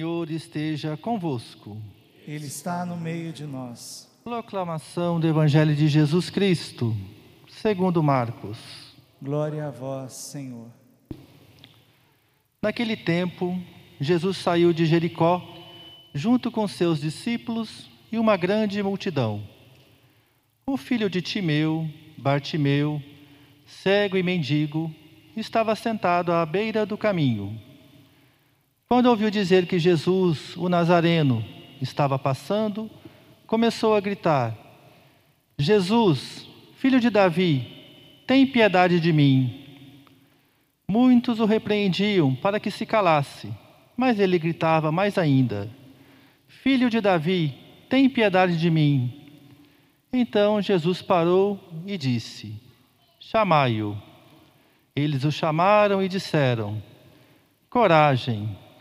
Senhor esteja convosco. Ele está no meio de nós. Proclamação do Evangelho de Jesus Cristo, segundo Marcos. Glória a vós, Senhor. Naquele tempo, Jesus saiu de Jericó, junto com seus discípulos e uma grande multidão. O filho de Timeu, Bartimeu, cego e mendigo, estava sentado à beira do caminho. Quando ouviu dizer que Jesus, o Nazareno, estava passando, começou a gritar: Jesus, filho de Davi, tem piedade de mim. Muitos o repreendiam para que se calasse, mas ele gritava mais ainda: Filho de Davi, tem piedade de mim. Então Jesus parou e disse: Chamai-o. Eles o chamaram e disseram: Coragem,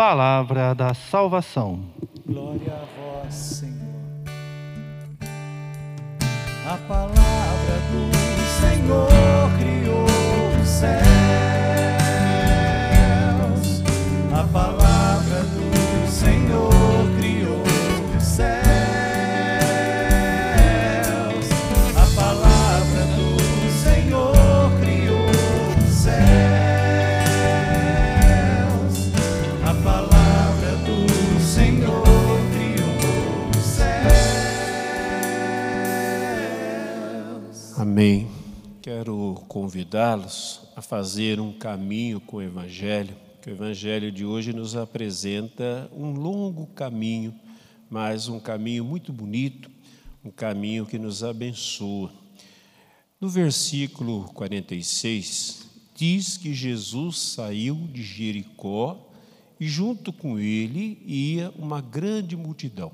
Palavra da salvação. Glória a vós, Senhor. A palavra do Senhor criou os céus. A palavra convidá-los a fazer um caminho com o Evangelho, que o Evangelho de hoje nos apresenta um longo caminho, mas um caminho muito bonito, um caminho que nos abençoa. No versículo 46, diz que Jesus saiu de Jericó e, junto com ele, ia uma grande multidão.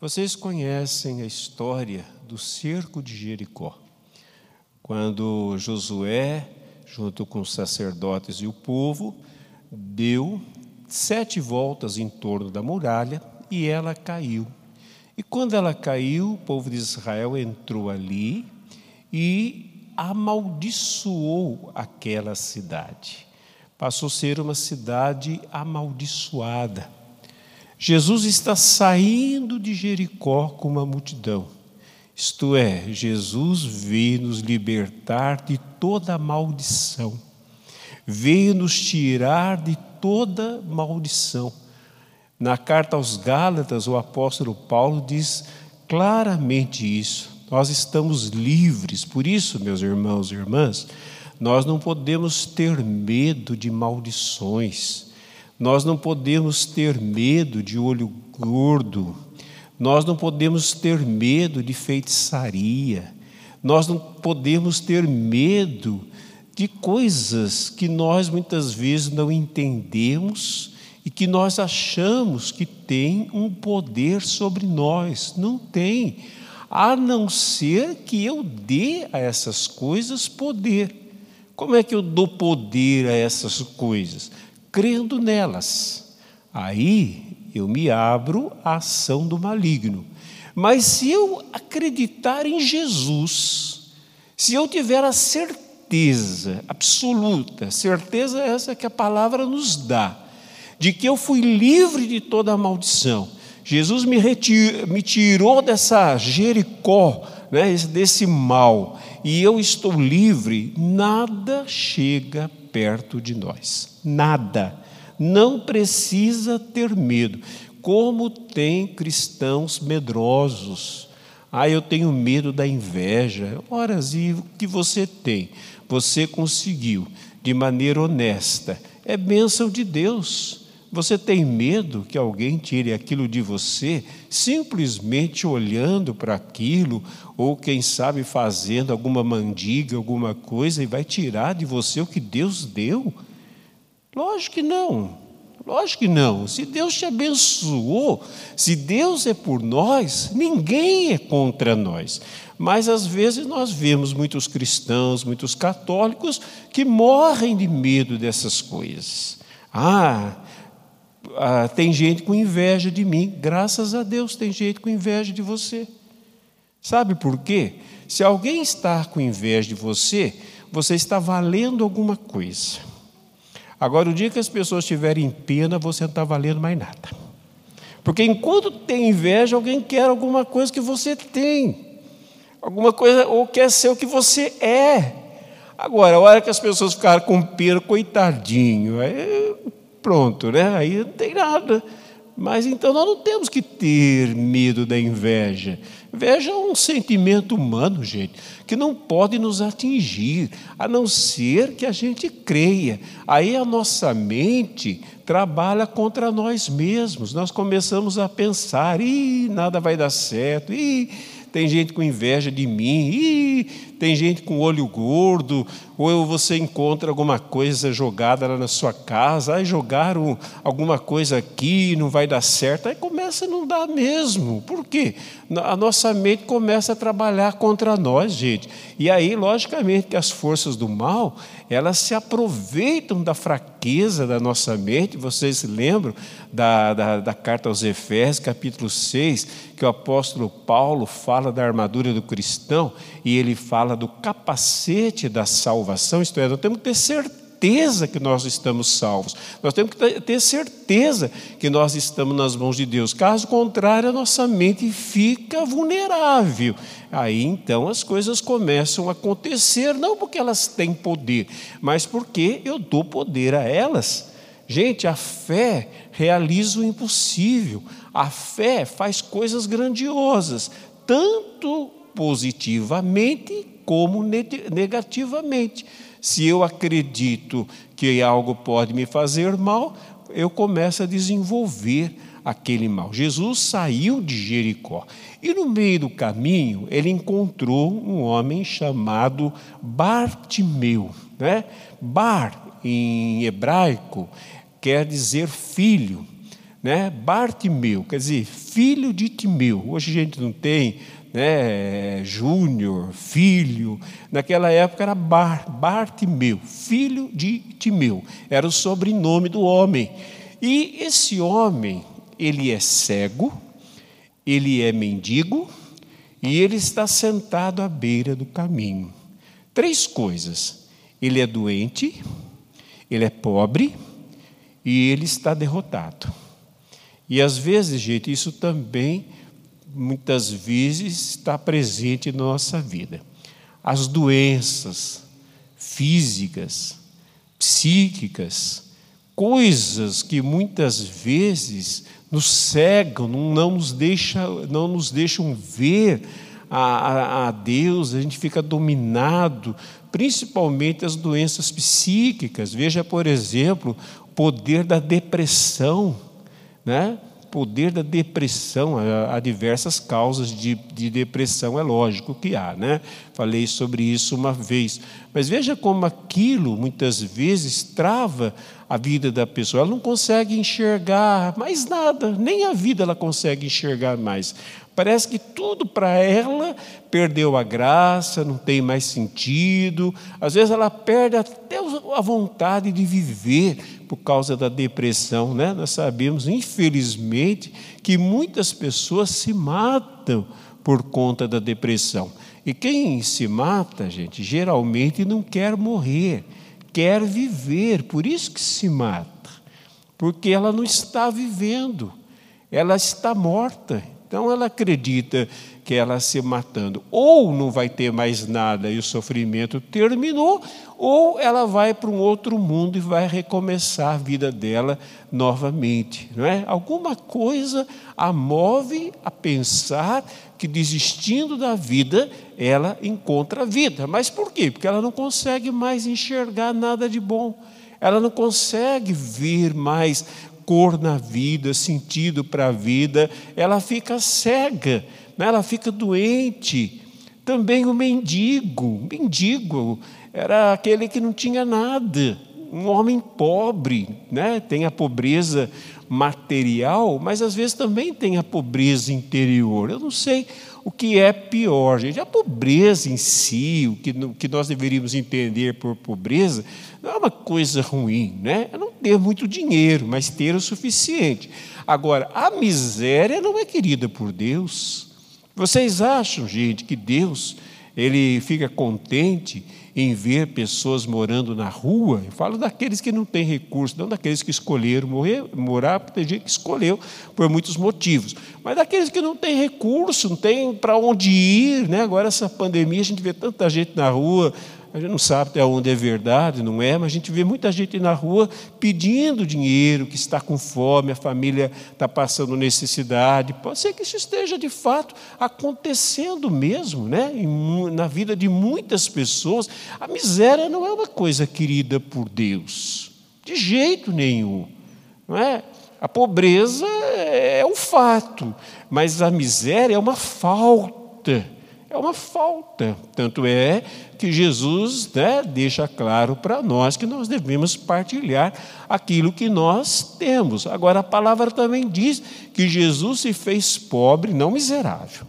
Vocês conhecem a história do cerco de Jericó quando Josué, junto com os sacerdotes e o povo, deu sete voltas em torno da muralha e ela caiu. E quando ela caiu, o povo de Israel entrou ali e amaldiçoou aquela cidade. Passou a ser uma cidade amaldiçoada. Jesus está saindo de Jericó com uma multidão. Isto é, Jesus veio nos libertar de toda maldição, veio nos tirar de toda maldição. Na carta aos Gálatas, o apóstolo Paulo diz claramente isso. Nós estamos livres, por isso, meus irmãos e irmãs, nós não podemos ter medo de maldições, nós não podemos ter medo de olho gordo, nós não podemos ter medo de feitiçaria, nós não podemos ter medo de coisas que nós muitas vezes não entendemos e que nós achamos que tem um poder sobre nós. Não tem, a não ser que eu dê a essas coisas poder. Como é que eu dou poder a essas coisas? Crendo nelas. Aí eu me abro à ação do maligno. Mas se eu acreditar em Jesus, se eu tiver a certeza absoluta, certeza essa que a palavra nos dá, de que eu fui livre de toda a maldição, Jesus me, retir, me tirou dessa Jericó, né, desse mal, e eu estou livre, nada chega perto de nós. Nada não precisa ter medo. Como tem cristãos medrosos. Ah, eu tenho medo da inveja. Ora, e o que você tem? Você conseguiu de maneira honesta. É bênção de Deus. Você tem medo que alguém tire aquilo de você simplesmente olhando para aquilo, ou quem sabe fazendo alguma mandiga, alguma coisa, e vai tirar de você o que Deus deu? Lógico que não. Lógico que não. Se Deus te abençoou, se Deus é por nós, ninguém é contra nós. Mas às vezes nós vemos muitos cristãos, muitos católicos que morrem de medo dessas coisas. Ah, ah, tem gente com inveja de mim. Graças a Deus tem gente com inveja de você. Sabe por quê? Se alguém está com inveja de você, você está valendo alguma coisa. Agora, o dia que as pessoas tiverem pena, você não está valendo mais nada. Porque enquanto tem inveja, alguém quer alguma coisa que você tem. Alguma coisa, ou quer ser o que você é. Agora, a hora que as pessoas ficaram com pena, coitadinho, aí pronto, né? Aí não tem nada. Mas então nós não temos que ter medo da inveja. Inveja é um sentimento humano, gente, que não pode nos atingir, a não ser que a gente creia. Aí a nossa mente trabalha contra nós mesmos. Nós começamos a pensar: ih, nada vai dar certo, ih tem gente com inveja de mim, Ih, tem gente com olho gordo, ou você encontra alguma coisa jogada lá na sua casa, aí jogaram alguma coisa aqui, não vai dar certo, aí começa a não dar mesmo. Por quê? A nossa mente começa a trabalhar contra nós, gente. E aí, logicamente, que as forças do mal, elas se aproveitam da fraqueza da nossa mente. Vocês se lembram da, da, da carta aos Efésios, capítulo 6, que o apóstolo Paulo fala da armadura do cristão e ele fala do capacete da salvação, isto é, nós temos que ter certeza que nós estamos salvos, nós temos que ter certeza que nós estamos nas mãos de Deus, caso contrário, a nossa mente fica vulnerável. Aí então as coisas começam a acontecer, não porque elas têm poder, mas porque eu dou poder a elas. Gente, a fé realiza o impossível, a fé faz coisas grandiosas, tanto positivamente como negativamente. Se eu acredito que algo pode me fazer mal, eu começo a desenvolver aquele mal. Jesus saiu de Jericó e no meio do caminho ele encontrou um homem chamado Bartimeu, né? Bar em hebraico quer dizer filho, né? Bartimeu, quer dizer filho de Timeu. Hoje a gente não tem né, Júnior, filho. Naquela época era Bar, Bartimeu, filho de Timeu. Era o sobrenome do homem. E esse homem, ele é cego, ele é mendigo e ele está sentado à beira do caminho. Três coisas: ele é doente, ele é pobre e ele está derrotado. E às vezes, gente, isso também muitas vezes está presente na nossa vida. As doenças físicas, psíquicas, coisas que muitas vezes nos cegam, não nos, deixa, não nos deixam ver a, a, a Deus, a gente fica dominado, principalmente as doenças psíquicas. Veja, por exemplo, o poder da depressão. Né? Poder da depressão, há diversas causas de, de, depressão, é lógico que há, né? Falei sobre isso uma vez. Mas veja como aquilo, muitas vezes, trava a vida da pessoa. Ela não consegue enxergar mais nada, nem a vida ela consegue enxergar mais. Parece que tudo para ela perdeu a graça, não tem mais sentido. Às vezes ela perde até a vontade de viver por causa da depressão. Né? Nós sabemos, infelizmente, que muitas pessoas se matam por conta da depressão. E quem se mata, gente, geralmente não quer morrer, quer viver, por isso que se mata, porque ela não está vivendo, ela está morta. Então ela acredita que ela se matando, ou não vai ter mais nada e o sofrimento terminou, ou ela vai para um outro mundo e vai recomeçar a vida dela novamente, não é? Alguma coisa a move a pensar que desistindo da vida, ela encontra a vida. Mas por quê? Porque ela não consegue mais enxergar nada de bom. Ela não consegue ver mais cor na vida, sentido para a vida, ela fica cega, né? ela fica doente. Também o mendigo, mendigo era aquele que não tinha nada, um homem pobre, né? tem a pobreza material, mas às vezes também tem a pobreza interior. Eu não sei o que é pior, gente. A pobreza em si, o que, o que nós deveríamos entender por pobreza, não é uma coisa ruim, né? É não ter muito dinheiro, mas ter o suficiente. Agora, a miséria não é querida por Deus. Vocês acham, gente, que Deus ele fica contente em ver pessoas morando na rua, eu falo daqueles que não têm recurso, não daqueles que escolheram morrer, morar, porque tem gente que escolheu por muitos motivos, mas daqueles que não têm recurso, não tem para onde ir. Né? Agora, essa pandemia, a gente vê tanta gente na rua, a gente não sabe até onde é verdade, não é, mas a gente vê muita gente na rua pedindo dinheiro, que está com fome, a família está passando necessidade. Pode ser que isso esteja de fato acontecendo mesmo, né? na vida de muitas pessoas. A miséria não é uma coisa querida por Deus, de jeito nenhum, não é? A pobreza é um fato, mas a miséria é uma falta é uma falta. Tanto é que Jesus né, deixa claro para nós que nós devemos partilhar aquilo que nós temos. Agora, a palavra também diz que Jesus se fez pobre, não miserável.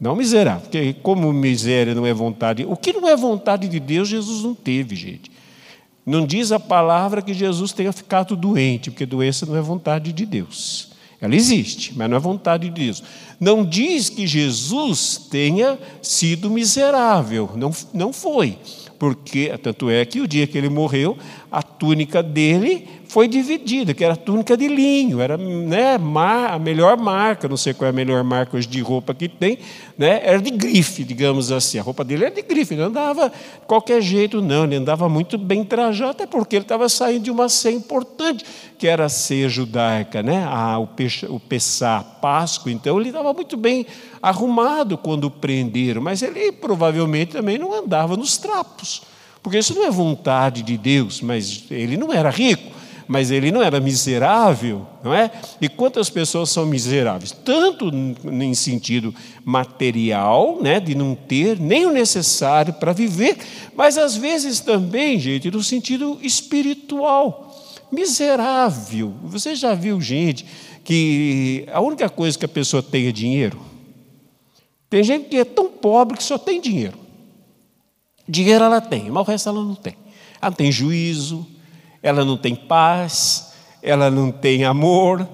Não miserável, porque como miséria não é vontade, o que não é vontade de Deus, Jesus não teve, gente. Não diz a palavra que Jesus tenha ficado doente, porque doença não é vontade de Deus. Ela existe, mas não é vontade de Deus. Não diz que Jesus tenha sido miserável, não, não foi. Porque, tanto é que o dia que ele morreu, a túnica dele foi dividida, que era túnica de linho, era né, a melhor marca, não sei qual é a melhor marca hoje de roupa que tem, né, era de grife, digamos assim. A roupa dele era de grife, não andava de qualquer jeito, não, ele andava muito bem trajado, até porque ele estava saindo de uma ceia importante, que era a ceia judaica, né, a, o, o Pessá, Páscoa, então ele estava muito bem arrumado quando o prenderam, mas ele provavelmente também não andava nos trapos. Porque isso não é vontade de Deus, mas ele não era rico mas ele não era miserável, não é? E quantas pessoas são miseráveis? Tanto em sentido material, né, de não ter nem o necessário para viver, mas às vezes também, gente, no sentido espiritual. Miserável. Você já viu gente que a única coisa que a pessoa tem é dinheiro? Tem gente que é tão pobre que só tem dinheiro. Dinheiro ela tem, mas o resto ela não tem. Ela não tem juízo, ela não tem paz, ela não tem amor,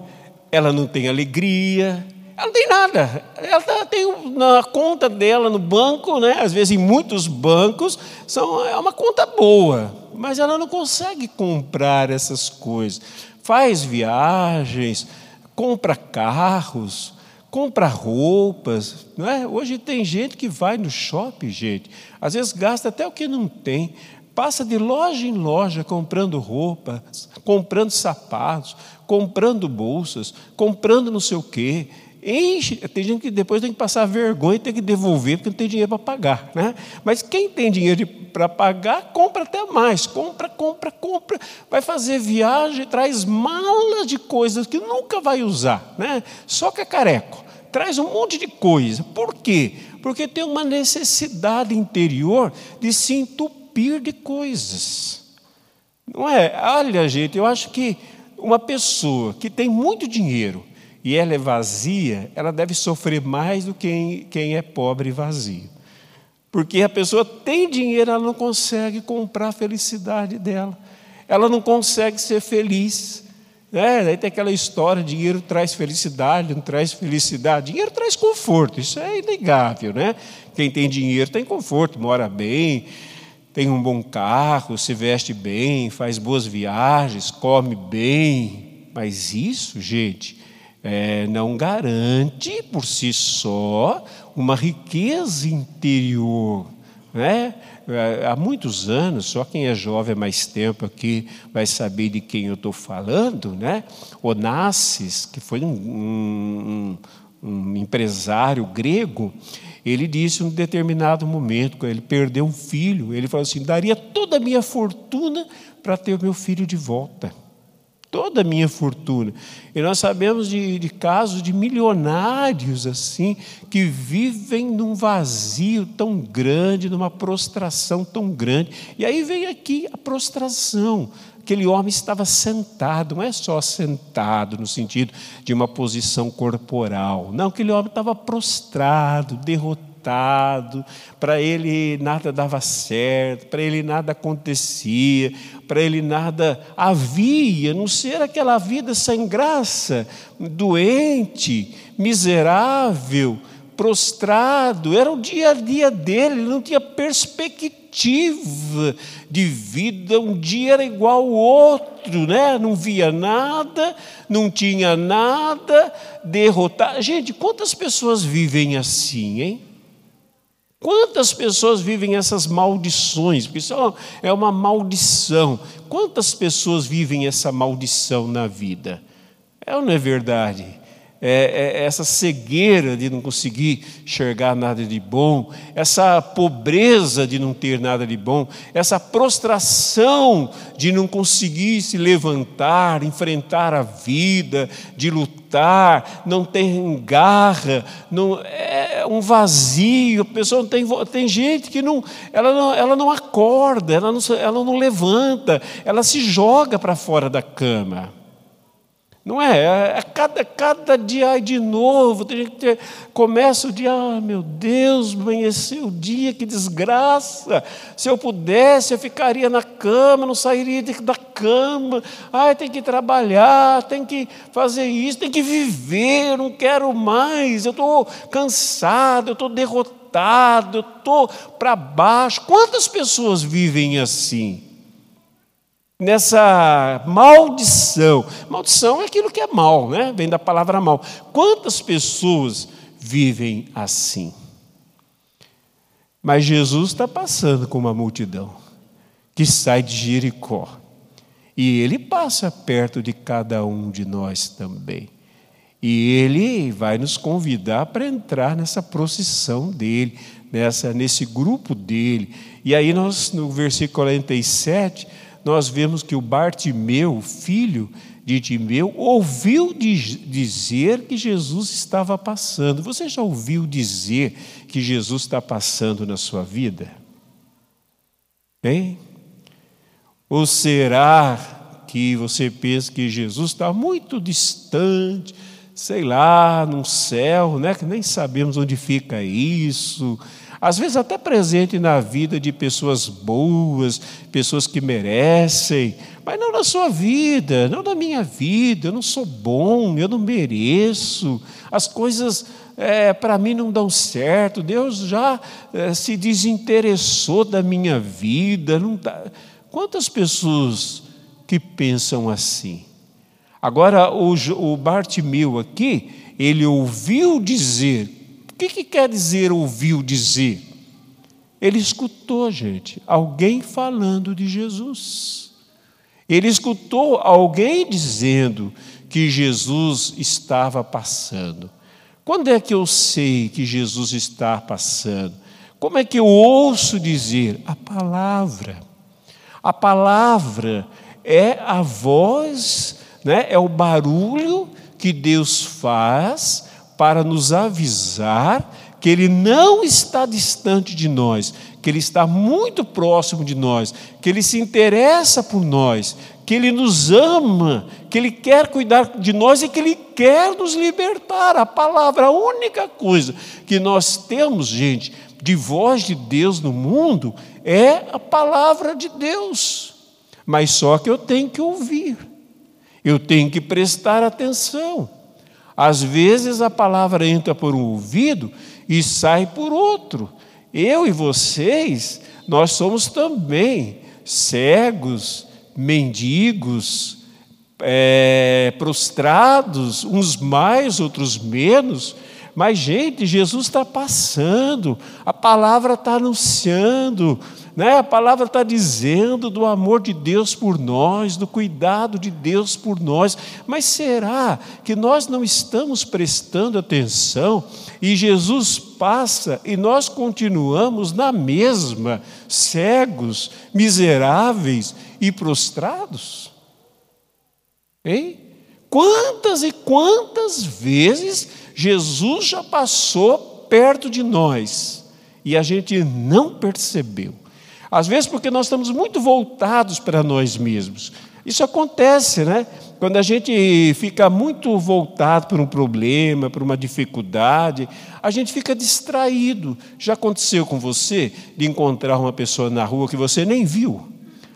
ela não tem alegria, ela não tem nada. Ela tá, tem na conta dela no banco, né? às vezes em muitos bancos, são, é uma conta boa, mas ela não consegue comprar essas coisas. Faz viagens, compra carros, compra roupas. Não é? Hoje tem gente que vai no shopping, gente, às vezes gasta até o que não tem passa de loja em loja comprando roupas, comprando sapatos, comprando bolsas, comprando não sei o quê. Enche, tem gente que depois tem que passar vergonha e tem que devolver porque não tem dinheiro para pagar. Né? Mas quem tem dinheiro para pagar, compra até mais. Compra, compra, compra. Vai fazer viagem, traz malas de coisas que nunca vai usar. Né? Só que é careco. Traz um monte de coisa. Por quê? Porque tem uma necessidade interior de se entupir entupir de coisas. Não é? Olha, gente, eu acho que uma pessoa que tem muito dinheiro e ela é vazia, ela deve sofrer mais do que quem é pobre e vazio. Porque a pessoa tem dinheiro, ela não consegue comprar a felicidade dela. Ela não consegue ser feliz. Daí tem aquela história: dinheiro traz felicidade, não traz felicidade. Dinheiro traz conforto, isso é inegável, né? Quem tem dinheiro tem conforto, mora bem, tem um bom carro, se veste bem, faz boas viagens, come bem. Mas isso, gente, é, não garante por si só uma riqueza interior. Né? É, há muitos anos, só quem é jovem há mais tempo aqui vai saber de quem eu estou falando, né? Onassis, que foi um, um, um empresário grego, ele disse em um determinado momento, quando ele perdeu um filho, ele falou assim: daria toda a minha fortuna para ter o meu filho de volta. Toda a minha fortuna. E nós sabemos de, de casos de milionários assim, que vivem num vazio tão grande, numa prostração tão grande. E aí vem aqui a prostração aquele homem estava sentado, não é só sentado no sentido de uma posição corporal, não, aquele homem estava prostrado, derrotado, para ele nada dava certo, para ele nada acontecia, para ele nada havia, não ser aquela vida sem graça, doente, miserável, prostrado, era o dia a dia dele, ele não tinha perspectiva de vida, um dia era igual ao outro, né? não via nada, não tinha nada, derrotado. Gente, quantas pessoas vivem assim, hein? Quantas pessoas vivem essas maldições? Porque isso é uma maldição. Quantas pessoas vivem essa maldição na vida? É ou não é verdade? É, é, essa cegueira de não conseguir enxergar nada de bom, essa pobreza de não ter nada de bom, essa prostração de não conseguir se levantar, enfrentar a vida, de lutar, não ter garra, não, é um vazio, a pessoa não tem, tem gente que não ela, não, ela não acorda, ela não, ela não levanta, ela se joga para fora da cama. Não é? É, é cada, cada dia de novo. Tem que ter, começa o dia, ah, meu Deus, amanheceu o dia, que desgraça. Se eu pudesse, eu ficaria na cama, não sairia da cama. Ai, tem que trabalhar, tem que fazer isso, tem que viver, não quero mais. Eu estou cansado, eu estou derrotado, eu estou para baixo. Quantas pessoas vivem assim? Nessa maldição. Maldição é aquilo que é mal, né? Vem da palavra mal. Quantas pessoas vivem assim? Mas Jesus está passando com uma multidão que sai de Jericó. E ele passa perto de cada um de nós também. E ele vai nos convidar para entrar nessa procissão dele, nessa, nesse grupo dele. E aí nós, no versículo 47, nós vemos que o Bartimeu, filho de Timeu, ouviu dizer que Jesus estava passando. Você já ouviu dizer que Jesus está passando na sua vida? Bem? Ou será que você pensa que Jesus está muito distante, sei lá, no céu, né? que nem sabemos onde fica isso, às vezes até presente na vida de pessoas boas, pessoas que merecem, mas não na sua vida, não na minha vida. Eu não sou bom, eu não mereço, as coisas é, para mim não dão certo, Deus já é, se desinteressou da minha vida. Dá. Quantas pessoas que pensam assim? Agora, o, o Bartimeu aqui, ele ouviu dizer o que, que quer dizer ouviu dizer? Ele escutou, gente, alguém falando de Jesus. Ele escutou alguém dizendo que Jesus estava passando. Quando é que eu sei que Jesus está passando? Como é que eu ouço dizer? A palavra. A palavra é a voz, né? é o barulho que Deus faz para nos avisar que Ele não está distante de nós, que Ele está muito próximo de nós, que Ele se interessa por nós, que Ele nos ama, que Ele quer cuidar de nós e que Ele quer nos libertar. A palavra, a única coisa que nós temos, gente, de voz de Deus no mundo é a palavra de Deus. Mas só que eu tenho que ouvir, eu tenho que prestar atenção. Às vezes a palavra entra por um ouvido e sai por outro. Eu e vocês, nós somos também cegos, mendigos, é, prostrados, uns mais, outros menos. Mas, gente, Jesus está passando, a palavra está anunciando, né? A palavra está dizendo do amor de Deus por nós, do cuidado de Deus por nós, mas será que nós não estamos prestando atenção e Jesus passa e nós continuamos na mesma, cegos, miseráveis e prostrados? Hein? Quantas e quantas vezes Jesus já passou perto de nós e a gente não percebeu? Às vezes, porque nós estamos muito voltados para nós mesmos. Isso acontece, né? Quando a gente fica muito voltado para um problema, para uma dificuldade, a gente fica distraído. Já aconteceu com você de encontrar uma pessoa na rua que você nem viu?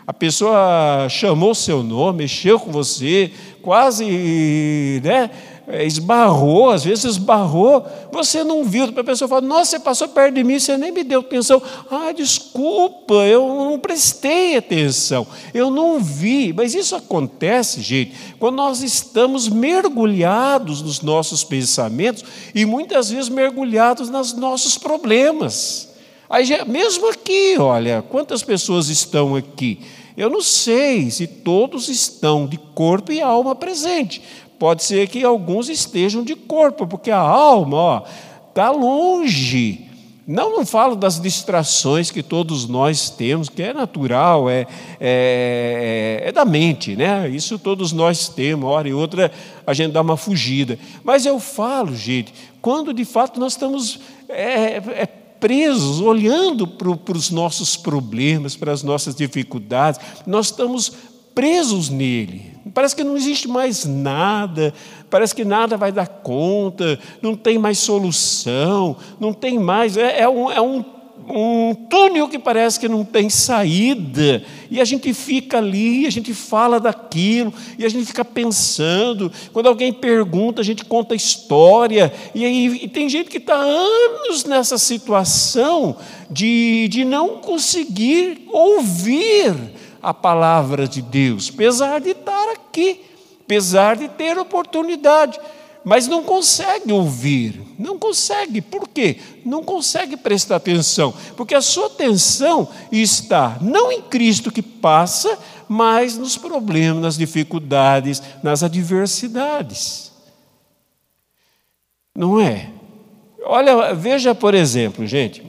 A pessoa chamou seu nome, mexeu com você, quase, né? É, esbarrou, às vezes esbarrou, você não viu, a pessoa fala, nossa, você passou perto de mim, você nem me deu atenção. Ah, desculpa, eu não prestei atenção, eu não vi. Mas isso acontece, gente, quando nós estamos mergulhados nos nossos pensamentos e muitas vezes mergulhados nos nossos problemas. Aí, mesmo aqui, olha, quantas pessoas estão aqui? Eu não sei se todos estão de corpo e alma presente, Pode ser que alguns estejam de corpo, porque a alma está longe. Não, não falo das distrações que todos nós temos, que é natural, é, é, é da mente, né? Isso todos nós temos, hora e outra a gente dá uma fugida. Mas eu falo, gente, quando de fato nós estamos é, é, presos, olhando para os nossos problemas, para as nossas dificuldades, nós estamos presos nele. Parece que não existe mais nada, parece que nada vai dar conta, não tem mais solução, não tem mais. É, é, um, é um, um túnel que parece que não tem saída, e a gente fica ali, a gente fala daquilo, e a gente fica pensando. Quando alguém pergunta, a gente conta a história, e aí e tem gente que está anos nessa situação de, de não conseguir ouvir a palavra de Deus, apesar de estar aqui, apesar de ter oportunidade, mas não consegue ouvir, não consegue, por quê? Não consegue prestar atenção, porque a sua atenção está não em Cristo que passa, mas nos problemas, nas dificuldades, nas adversidades. Não é? Olha, veja, por exemplo, gente,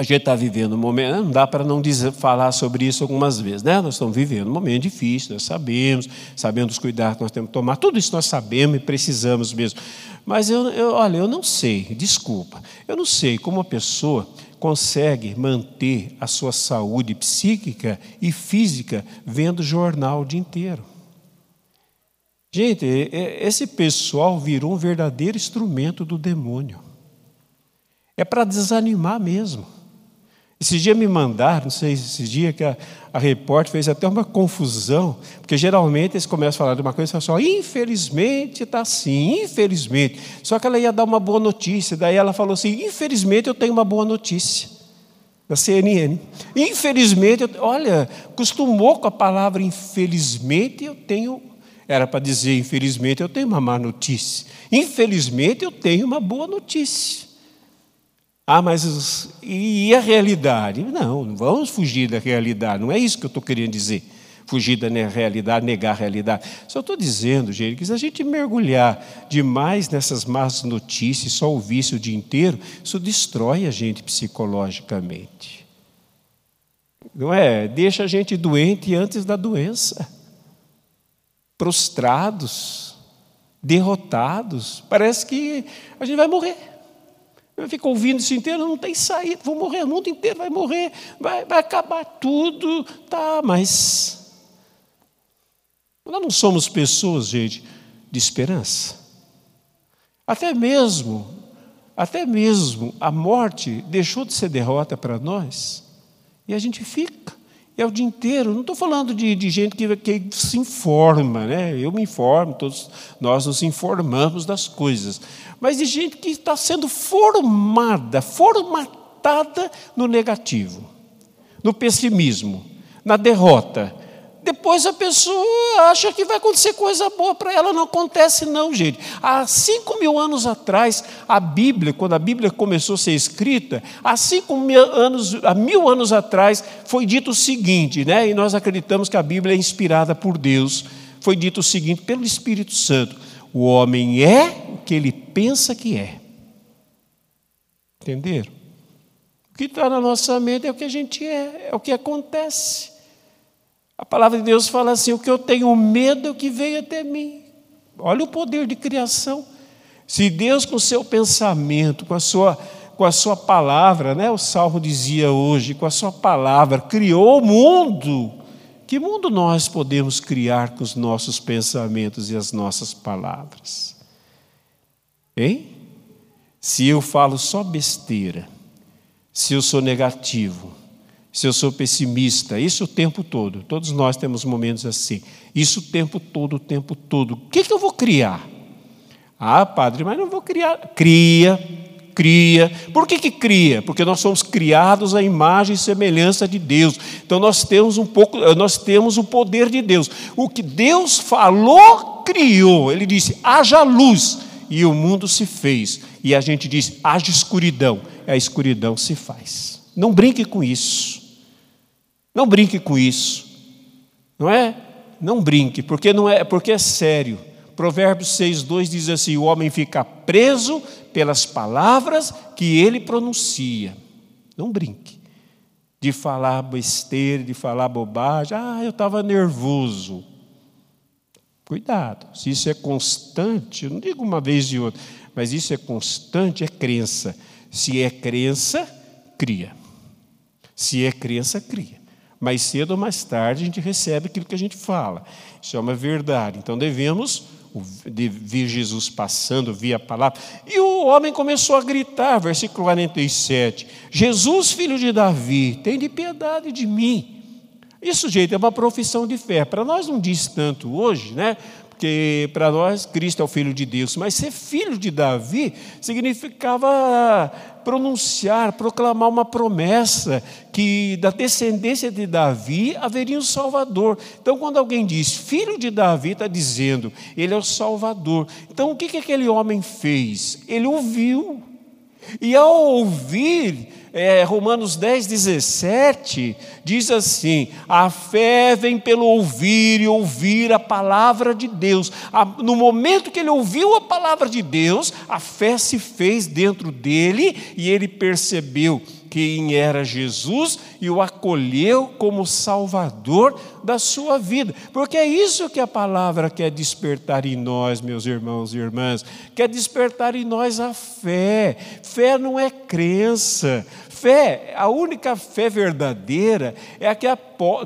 a gente está vivendo um momento, não dá para não dizer, falar sobre isso algumas vezes, né? Nós estamos vivendo um momento difícil, nós sabemos, sabemos os cuidados que nós temos que tomar, tudo isso nós sabemos e precisamos mesmo. Mas eu, eu, olha, eu não sei, desculpa, eu não sei como uma pessoa consegue manter a sua saúde psíquica e física vendo jornal o dia inteiro. Gente, esse pessoal virou um verdadeiro instrumento do demônio. É para desanimar mesmo. Esses dias me mandaram, não sei, esses dias que a, a repórter fez até uma confusão, porque geralmente eles começam a falar de uma coisa e falam assim, infelizmente está assim, infelizmente. Só que ela ia dar uma boa notícia, daí ela falou assim, infelizmente eu tenho uma boa notícia, da CNN. Infelizmente, eu, olha, costumou com a palavra infelizmente, eu tenho, era para dizer infelizmente eu tenho uma má notícia. Infelizmente eu tenho uma boa notícia. Ah, mas e a realidade? Não, não vamos fugir da realidade, não é isso que eu estou querendo dizer. Fugir da realidade, negar a realidade. Só estou dizendo, gente, que se a gente mergulhar demais nessas más notícias, só ouvir isso o dia inteiro, isso destrói a gente psicologicamente. Não é? Deixa a gente doente antes da doença. Prostrados, derrotados. Parece que a gente vai morrer. Fica ouvindo isso inteiro, não tem saída, vou morrer, o mundo inteiro vai morrer, vai, vai acabar tudo. Tá, mas nós não somos pessoas, gente, de esperança. Até mesmo, até mesmo a morte deixou de ser derrota para nós, e a gente fica. É o dia inteiro. Não estou falando de, de gente que, que, se informa, né? Eu me informo, todos nós nos informamos das coisas. Mas de gente que está sendo formada, formatada no negativo, no pessimismo, na derrota, depois a pessoa acha que vai acontecer coisa boa para ela. Não acontece, não, gente. Há cinco mil anos atrás, a Bíblia, quando a Bíblia começou a ser escrita, há cinco mil anos, há mil anos atrás, foi dito o seguinte, né? E nós acreditamos que a Bíblia é inspirada por Deus. Foi dito o seguinte pelo Espírito Santo: o homem é o que ele pensa que é. Entenderam? O que está na nossa mente é o que a gente é, é o que acontece. A palavra de Deus fala assim: o que eu tenho medo é o que veio até mim. Olha o poder de criação. Se Deus, com o seu pensamento, com a sua, com a sua palavra, né? o salmo dizia hoje, com a sua palavra, criou o mundo, Que mundo nós podemos criar com os nossos pensamentos e as nossas palavras? Hein? Se eu falo só besteira, se eu sou negativo, se eu sou pessimista, isso o tempo todo, todos nós temos momentos assim, isso o tempo todo, o tempo todo, o que, que eu vou criar? Ah, padre, mas não vou criar. Cria, cria. Por que, que cria? Porque nós somos criados à imagem e semelhança de Deus. Então nós temos um pouco, nós temos o poder de Deus. O que Deus falou, criou. Ele disse: haja luz, e o mundo se fez. E a gente diz: haja escuridão, e a escuridão se faz. Não brinque com isso. Não brinque com isso. Não é? Não brinque, porque não é, porque é sério. Provérbios 6:2 diz assim: "O homem fica preso pelas palavras que ele pronuncia". Não brinque de falar besteira, de falar bobagem. Ah, eu estava nervoso. Cuidado, se isso é constante, eu não digo uma vez e outra, mas isso é constante, é crença. Se é crença, cria. Se é crença, cria. Mais cedo ou mais tarde a gente recebe aquilo que a gente fala. Isso é uma verdade. Então devemos ver Jesus passando, via a palavra. E o homem começou a gritar, versículo 47. Jesus, filho de Davi, tem de piedade de mim. Isso, gente, é uma profissão de fé. Para nós não diz tanto hoje, né? Porque para nós Cristo é o filho de Deus, mas ser filho de Davi significava pronunciar, proclamar uma promessa que da descendência de Davi haveria um Salvador. Então, quando alguém diz filho de Davi, está dizendo ele é o Salvador. Então, o que, que aquele homem fez? Ele ouviu. E ao ouvir, é, Romanos 10, 17, diz assim: a fé vem pelo ouvir e ouvir a palavra de Deus. No momento que ele ouviu a palavra de Deus, a fé se fez dentro dele e ele percebeu quem era Jesus e o acolheu como Salvador da sua vida. Porque é isso que a palavra quer despertar em nós, meus irmãos e irmãs. Quer despertar em nós a fé. Fé não é crença. Fé, a única fé verdadeira é a que é,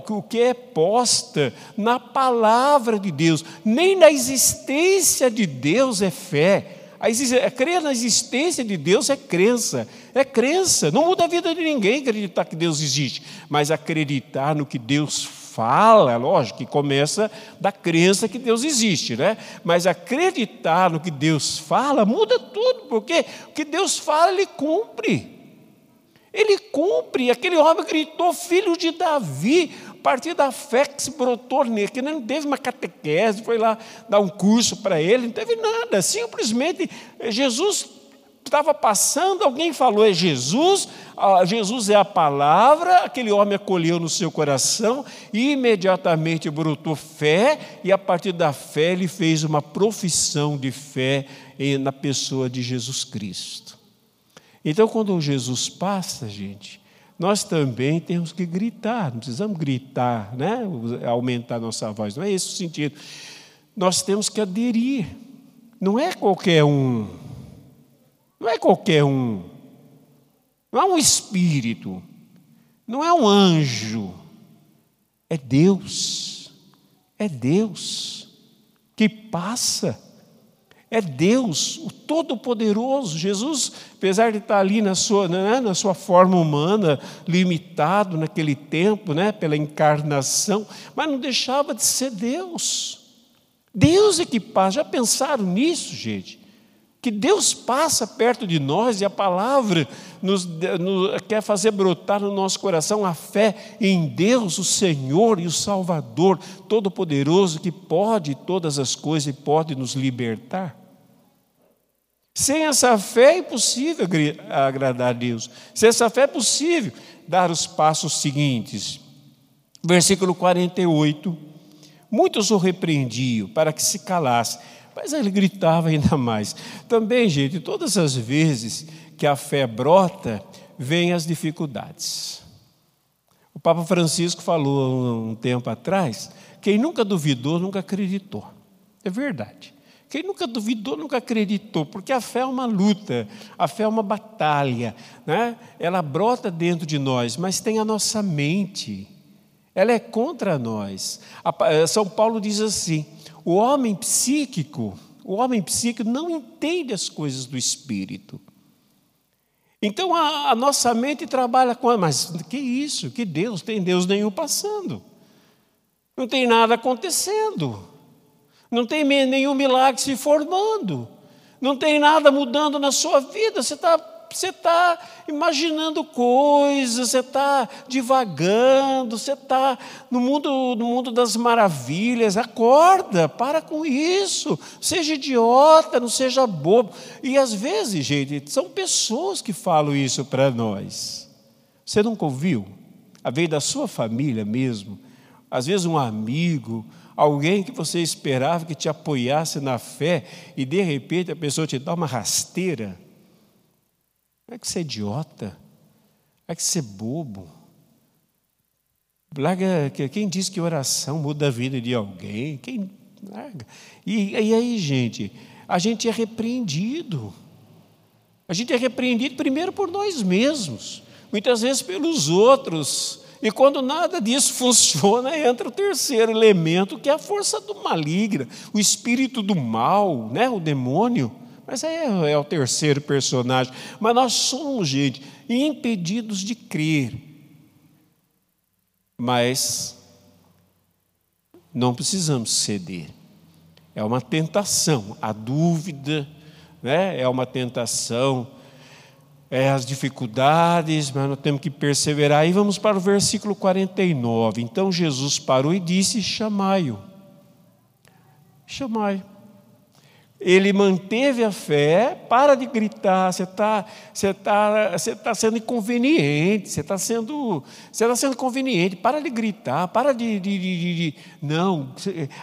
o que é posta na palavra de Deus. Nem na existência de Deus é fé. A crer na existência de Deus é crença, é crença. Não muda a vida de ninguém acreditar que Deus existe, mas acreditar no que Deus fala, lógico que começa da crença que Deus existe, né? Mas acreditar no que Deus fala muda tudo, porque o que Deus fala, Ele cumpre. Ele cumpre. Aquele homem gritou, filho de Davi, partir da fé que se brotou nele, que não teve uma catequese, foi lá dar um curso para ele, não teve nada. Simplesmente Jesus estava passando, alguém falou, é Jesus, Jesus é a palavra, aquele homem acolheu no seu coração e imediatamente brotou fé, e a partir da fé ele fez uma profissão de fé na pessoa de Jesus Cristo. Então, quando Jesus passa, gente, nós também temos que gritar, não precisamos gritar, né? aumentar nossa voz, não é esse o sentido. Nós temos que aderir, não é qualquer um, não é qualquer um, não é um espírito, não é um anjo, é Deus, é Deus que passa é Deus, o Todo-Poderoso. Jesus, apesar de estar ali na sua, né, na sua forma humana, limitado naquele tempo, né, pela encarnação, mas não deixava de ser Deus. Deus é que passa. Já pensaram nisso, gente? Que Deus passa perto de nós e a palavra nos, nos, quer fazer brotar no nosso coração a fé em Deus, o Senhor e o Salvador, Todo-Poderoso, que pode todas as coisas e pode nos libertar. Sem essa fé é impossível agradar a Deus. Sem essa fé é possível dar os passos seguintes. Versículo 48. Muitos o repreendiam para que se calasse, mas ele gritava ainda mais. Também, gente, todas as vezes que a fé brota, vêm as dificuldades. O Papa Francisco falou um tempo atrás: quem nunca duvidou, nunca acreditou. É verdade. Quem nunca duvidou, nunca acreditou, porque a fé é uma luta, a fé é uma batalha, né? ela brota dentro de nós, mas tem a nossa mente. Ela é contra nós. A- São Paulo diz assim: o homem psíquico, o homem psíquico não entende as coisas do espírito. Então a, a nossa mente trabalha com, mas que isso? Que Deus? Tem Deus nenhum passando. Não tem nada acontecendo. Não tem nenhum milagre se formando. Não tem nada mudando na sua vida. Você está você tá imaginando coisas, você está divagando, você está no mundo, no mundo das maravilhas. Acorda, para com isso. Seja idiota, não seja bobo. E às vezes, gente, são pessoas que falam isso para nós. Você nunca ouviu? A veio da sua família mesmo. Às vezes um amigo, alguém que você esperava que te apoiasse na fé e de repente a pessoa te dá uma rasteira. Não é que você é idiota? É que você é bobo? Larga, que- quem diz que oração muda a vida de alguém? Quem larga? E, e aí, gente, a gente é repreendido. A gente é repreendido primeiro por nós mesmos, muitas vezes pelos outros. E quando nada disso funciona, entra o terceiro elemento, que é a força do maligno, o espírito do mal, né? o demônio. Mas é, é o terceiro personagem. Mas nós somos, gente, impedidos de crer. Mas não precisamos ceder. É uma tentação, a dúvida, né? é uma tentação, é as dificuldades, mas nós temos que perseverar. E vamos para o versículo 49. Então Jesus parou e disse: Chamai-o. Chamai. Ele manteve a fé, para de gritar, você está você tá, você tá sendo inconveniente, você está sendo, você tá sendo conveniente, para de gritar, para de. de, de, de- Não.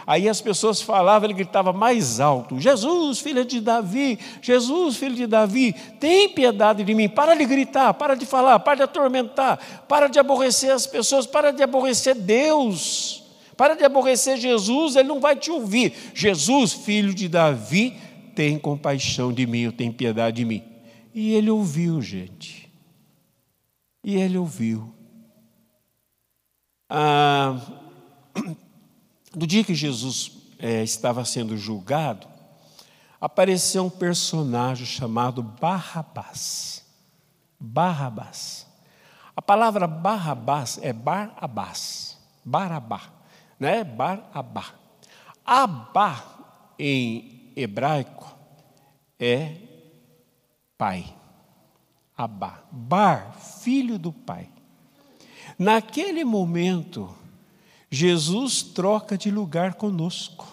Aí as pessoas falavam, ele gritava mais alto: Jesus, filho de Davi, Jesus, filho de Davi, tem piedade de mim, para de gritar, para de falar, para de atormentar, para de aborrecer as pessoas, para de aborrecer Deus. Para de aborrecer Jesus, ele não vai te ouvir. Jesus, filho de Davi, tem compaixão de mim, tem piedade de mim. E ele ouviu, gente. E ele ouviu. Ah, no dia que Jesus eh, estava sendo julgado, apareceu um personagem chamado Barrabás. Barrabás. A palavra Barrabás é Barabás. Barabá, né? Barabá. Abá em hebraico é pai. Abá. Bar, filho do pai. Naquele momento, Jesus troca de lugar conosco.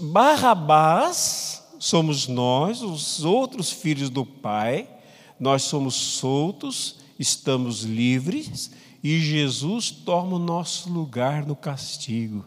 Barrabás somos nós, os outros filhos do Pai, nós somos soltos, estamos livres e Jesus toma o nosso lugar no castigo.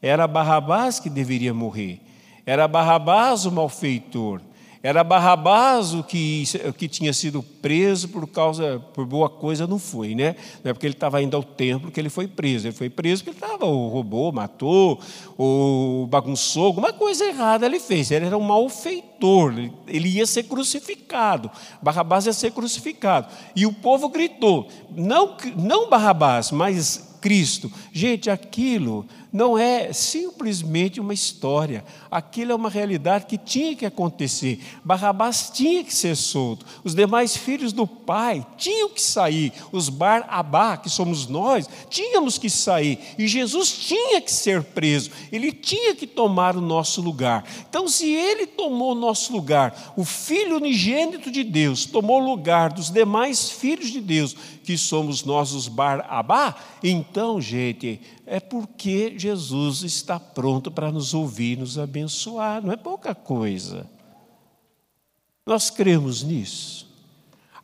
Era Barrabás que deveria morrer, era Barrabás o malfeitor, era Barrabás o que, que tinha sido preso por causa, por boa coisa, não foi, né? Não é porque ele estava indo ao templo que ele foi preso. Ele foi preso porque ele estava, ou roubou, matou, ou bagunçou, alguma coisa errada ele fez. Ele era um malfeitor, ele- ele ia ser crucificado. Barrabás ia ser crucificado. E o povo gritou: não, não Barrabás, mas Cristo. Gente, aquilo não é simplesmente uma história, aquilo é uma realidade que tinha que acontecer. Barrabás tinha que ser solto, os demais filhos do pai tinham que sair, os Barabá, que somos nós, tínhamos que sair, e Jesus tinha que ser preso, ele tinha que tomar o nosso lugar. Então, se ele tomou o nosso lugar, o Filho unigênito de Deus tomou o lugar dos demais filhos de Deus, que somos nós os Barabá, então, gente, é porque Jesus está pronto para nos ouvir, nos abençoar, não é pouca coisa. Nós cremos nisso.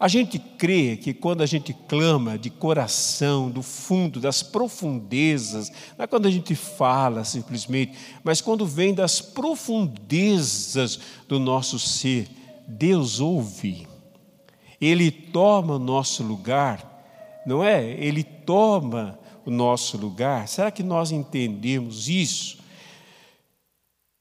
A gente crê que quando a gente clama de coração, do fundo, das profundezas, não é quando a gente fala simplesmente, mas quando vem das profundezas do nosso ser, Deus ouve. Ele toma o nosso lugar, não é? Ele toma o nosso lugar. Será que nós entendemos isso?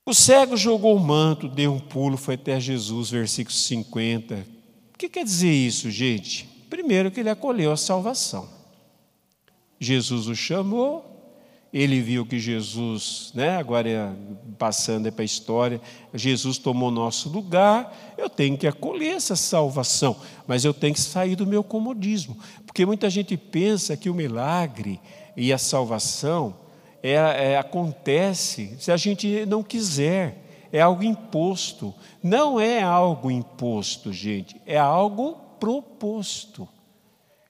O cego jogou o manto, deu um pulo, foi até Jesus, versículo 50. O que quer dizer isso, gente? Primeiro, que ele acolheu a salvação. Jesus o chamou, ele viu que Jesus, né, agora passando para a história, Jesus tomou nosso lugar, eu tenho que acolher essa salvação, mas eu tenho que sair do meu comodismo, porque muita gente pensa que o milagre e a salvação é, é, acontece se a gente não quiser, é algo imposto. Não é algo imposto, gente, é algo proposto.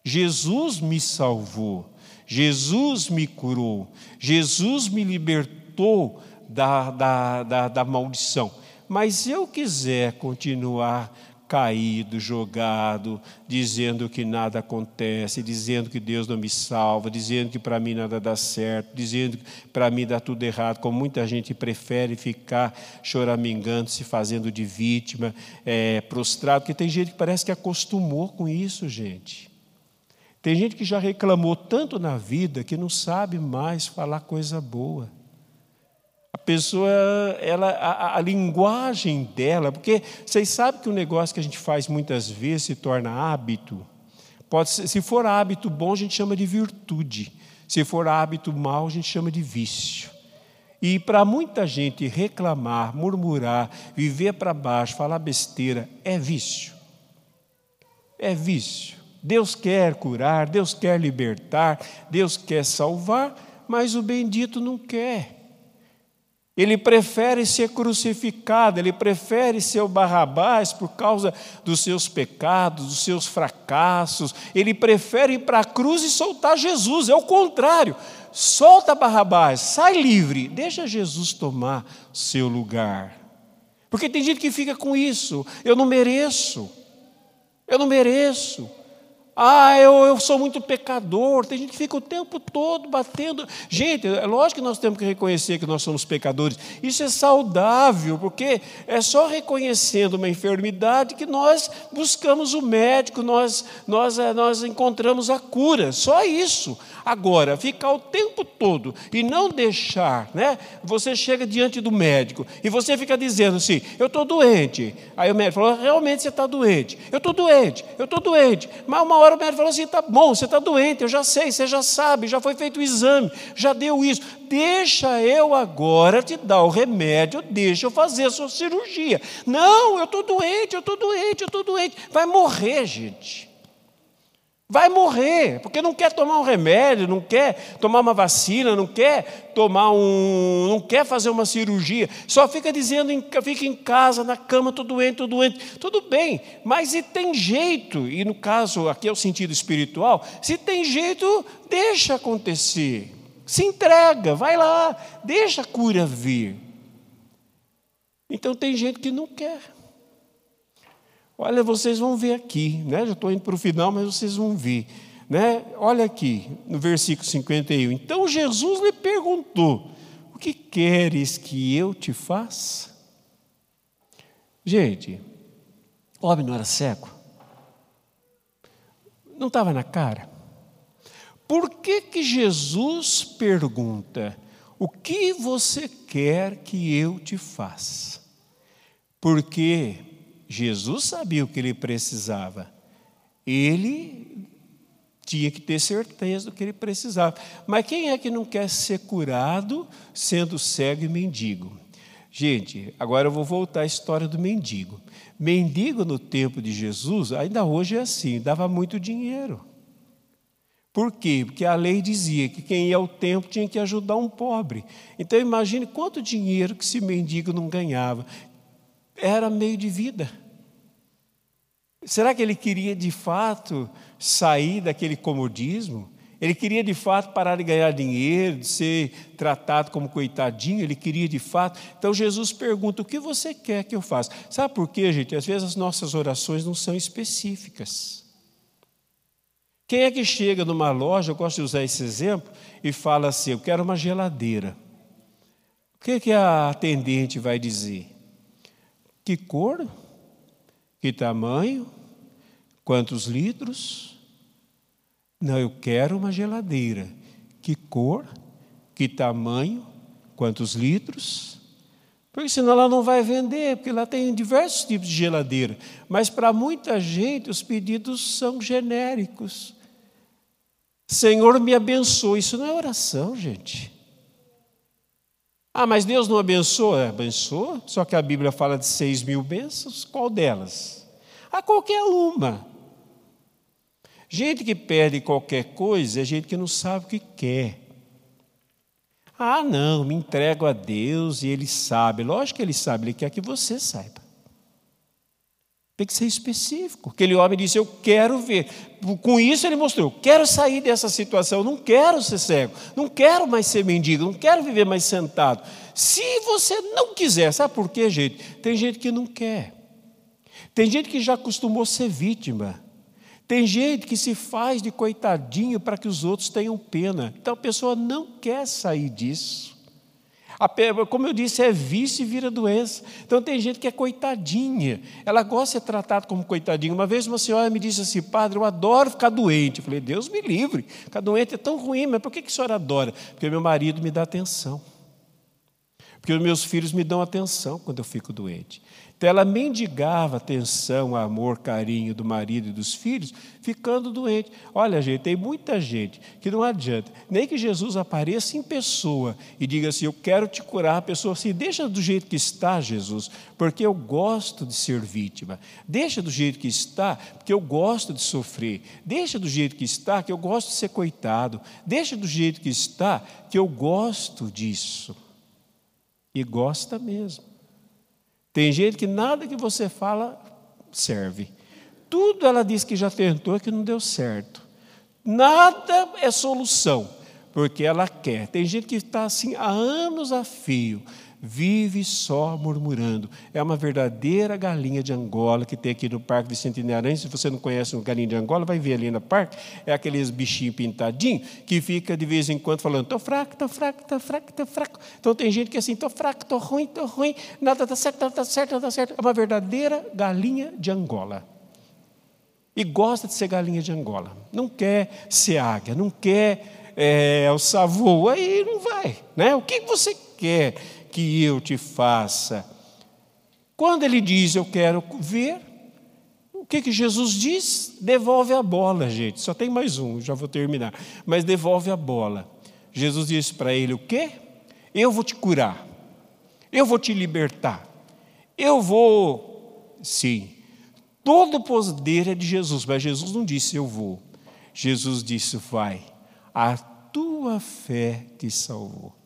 Jesus me salvou. Jesus me curou, Jesus me libertou da, da, da, da maldição. Mas se eu quiser continuar caído, jogado, dizendo que nada acontece, dizendo que Deus não me salva, dizendo que para mim nada dá certo, dizendo que para mim dá tudo errado, como muita gente prefere ficar choramingando, se fazendo de vítima, é, prostrado, porque tem gente que parece que acostumou com isso, gente. Tem gente que já reclamou tanto na vida que não sabe mais falar coisa boa. A pessoa, ela, a, a, linguagem dela, porque vocês sabem que o negócio que a gente faz muitas vezes se torna hábito. Pode ser, se for hábito bom, a gente chama de virtude. Se for hábito mau, a gente chama de vício. E para muita gente reclamar, murmurar, viver para baixo, falar besteira, é vício. É vício. Deus quer curar, Deus quer libertar, Deus quer salvar, mas o bendito não quer. Ele prefere ser crucificado, ele prefere ser o Barrabás por causa dos seus pecados, dos seus fracassos. Ele prefere ir para a cruz e soltar Jesus. É o contrário. Solta Barrabás, sai livre, deixa Jesus tomar seu lugar. Porque tem gente que fica com isso. Eu não mereço. Eu não mereço. Ah, eu, eu sou muito pecador. Tem gente que fica o tempo todo batendo. Gente, é lógico que nós temos que reconhecer que nós somos pecadores. Isso é saudável, porque é só reconhecendo uma enfermidade que nós buscamos o médico, nós, nós, eh, nós encontramos a cura. Só isso. Agora, ficar o tempo todo e não deixar, né? Você chega diante do médico e você fica dizendo assim: eu estou doente. Aí o médico falou: realmente você está doente. Eu estou doente, eu estou doente. Mas uma hora o médico falou assim: tá bom, você está doente, eu já sei, você já sabe, já foi feito o exame, já deu isso. Deixa eu agora te dar o remédio, deixa eu fazer a sua cirurgia. Não, eu estou doente, eu estou doente, eu estou doente. Vai morrer, gente. Vai morrer, porque não quer tomar um remédio, não quer tomar uma vacina, não quer tomar um, não quer fazer uma cirurgia, só fica dizendo, fica em casa, na cama, tô doente, tô doente. Tudo bem, mas se tem jeito, e no caso aqui é o sentido espiritual, se tem jeito, deixa acontecer. Se entrega, vai lá, deixa a cura vir. Então tem gente que não quer. Olha, vocês vão ver aqui, né? já estou indo para o final, mas vocês vão ver. Né? Olha aqui, no versículo 51. Então Jesus lhe perguntou: O que queres que eu te faça? Gente, o homem não era cego? Não estava na cara? Por que, que Jesus pergunta: O que você quer que eu te faça? Porque Jesus sabia o que ele precisava. Ele tinha que ter certeza do que ele precisava. Mas quem é que não quer ser curado sendo cego e mendigo? Gente, agora eu vou voltar à história do mendigo. Mendigo no tempo de Jesus, ainda hoje é assim, dava muito dinheiro. Por quê? Porque a lei dizia que quem ia ao templo tinha que ajudar um pobre. Então imagine quanto dinheiro que esse mendigo não ganhava era meio de vida. Será que ele queria de fato sair daquele comodismo? Ele queria de fato parar de ganhar dinheiro, de ser tratado como coitadinho, ele queria de fato. Então Jesus pergunta: o que você quer que eu faça? Sabe por quê, gente? Às vezes as nossas orações não são específicas. Quem é que chega numa loja, eu gosto de usar esse exemplo, e fala assim: eu quero uma geladeira. O que, que a atendente vai dizer? Que cor? Que tamanho? Quantos litros? Não, eu quero uma geladeira. Que cor? Que tamanho? Quantos litros? Porque senão ela não vai vender, porque lá tem diversos tipos de geladeira. Mas para muita gente os pedidos são genéricos. Senhor, me abençoe. Isso não é oração, gente. Ah, mas Deus não abençoa? Abençoa, só que a Bíblia fala de seis mil bênçãos. Qual delas? A qualquer uma. Gente que perde qualquer coisa é gente que não sabe o que quer. Ah, não, me entrego a Deus e Ele sabe. Lógico que Ele sabe, Ele quer que você saiba. Tem que ser específico. Aquele homem disse: Eu quero ver. Com isso, ele mostrou: Quero sair dessa situação, não quero ser cego, não quero mais ser mendigo, não quero viver mais sentado. Se você não quiser, sabe por quê, gente? Tem gente que não quer. Tem gente que já acostumou ser vítima. Tem gente que se faz de coitadinho para que os outros tenham pena. Então a pessoa não quer sair disso. Como eu disse, é vício e vira doença. Então tem gente que é coitadinha, ela gosta de ser tratada como coitadinha. Uma vez uma senhora me disse assim, padre, eu adoro ficar doente. Eu falei, Deus me livre, ficar doente é tão ruim, mas por que, a senhora adora? Porque meu marido me dá atenção. Porque os meus filhos me dão atenção quando eu fico doente. Então ela mendigava atenção, amor, carinho do marido e dos filhos, ficando doente. Olha, gente, tem muita gente que não adianta, nem que Jesus apareça em pessoa e diga assim: Eu quero te curar. A pessoa assim, deixa do jeito que está, Jesus, porque eu gosto de ser vítima. Deixa do jeito que está, porque eu gosto de sofrer. Deixa do jeito que está, que eu gosto de ser coitado. Deixa do jeito que está, que eu gosto disso. E gosta mesmo. Tem gente que nada que você fala serve. Tudo ela diz que já tentou que não deu certo. Nada é solução, porque ela quer. Tem gente que está assim há anos a fio, vive só murmurando. É uma verdadeira galinha de Angola que tem aqui no Parque Vicente Aranha. Se você não conhece um galinha de Angola, vai ver ali no parque. É aqueles bichinhos pintadinhos que fica de vez em quando falando: estou fraco, estou fraco, estou fraco, estou fraco. Então tem gente que é assim: estou fraco, estou ruim, estou ruim, nada está certo, nada está certo, nada está certo. É uma verdadeira galinha de Angola. E gosta de ser galinha de Angola. Não quer ser águia, não quer é, o savô, aí não vai. Né? O que você quer? Que eu te faça. Quando ele diz eu quero ver, o que, que Jesus diz? Devolve a bola, gente. Só tem mais um, já vou terminar. Mas devolve a bola. Jesus disse para ele o quê? Eu vou te curar. Eu vou te libertar. Eu vou. Sim. Todo o poder é de Jesus, mas Jesus não disse eu vou. Jesus disse vai. A tua fé te salvou.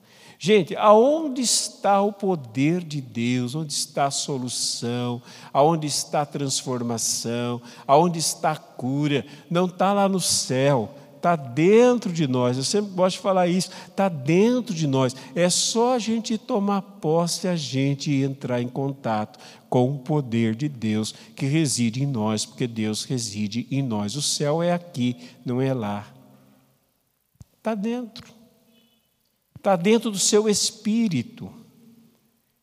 Gente, aonde está o poder de Deus? Onde está a solução? Aonde está a transformação? Aonde está a cura? Não está lá no céu, está dentro de nós. Eu sempre gosto de falar isso, está dentro de nós. É só a gente tomar posse, a gente entrar em contato com o poder de Deus que reside em nós, porque Deus reside em nós. O céu é aqui, não é lá. Está dentro. Está dentro do seu espírito.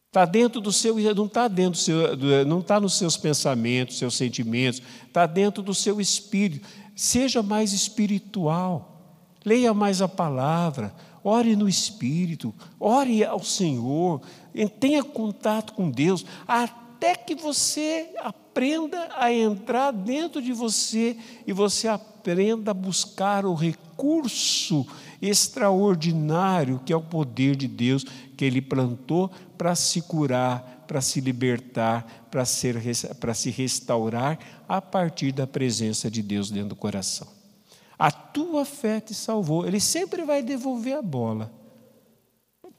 Está dentro do seu, não está dentro do seu, não está nos seus pensamentos, seus sentimentos, está dentro do seu espírito. Seja mais espiritual. Leia mais a palavra, ore no espírito, ore ao Senhor, tenha contato com Deus, até que você aprenda a entrar dentro de você e você aprenda a buscar o recurso extraordinário que é o poder de Deus que Ele plantou para se curar, para se libertar, para, ser, para se restaurar a partir da presença de Deus dentro do coração. A tua fé te salvou. Ele sempre vai devolver a bola.